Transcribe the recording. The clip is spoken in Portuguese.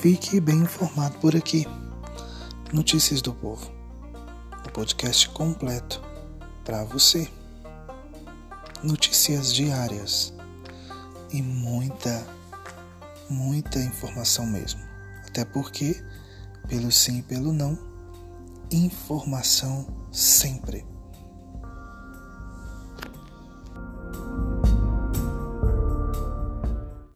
Fique bem informado por aqui. Notícias do Povo. O podcast completo para você. Notícias diárias e muita, muita informação mesmo. Até porque, pelo sim e pelo não, informação sempre.